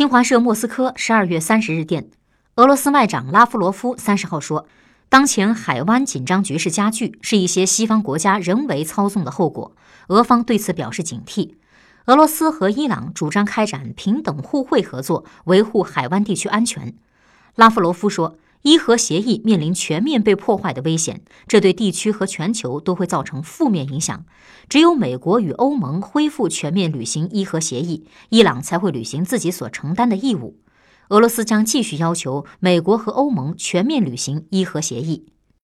新华社莫斯科十二月三十日电，俄罗斯外长拉夫罗夫三十号说，当前海湾紧张局势加剧是一些西方国家人为操纵的后果，俄方对此表示警惕。俄罗斯和伊朗主张开展平等互惠合作，维护海湾地区安全。拉夫罗夫说。伊核协议面临全面被破坏的危险，这对地区和全球都会造成负面影响。只有美国与欧盟恢复全面履行伊核协议，伊朗才会履行自己所承担的义务。俄罗斯将继续要求美国和欧盟全面履行伊核协议。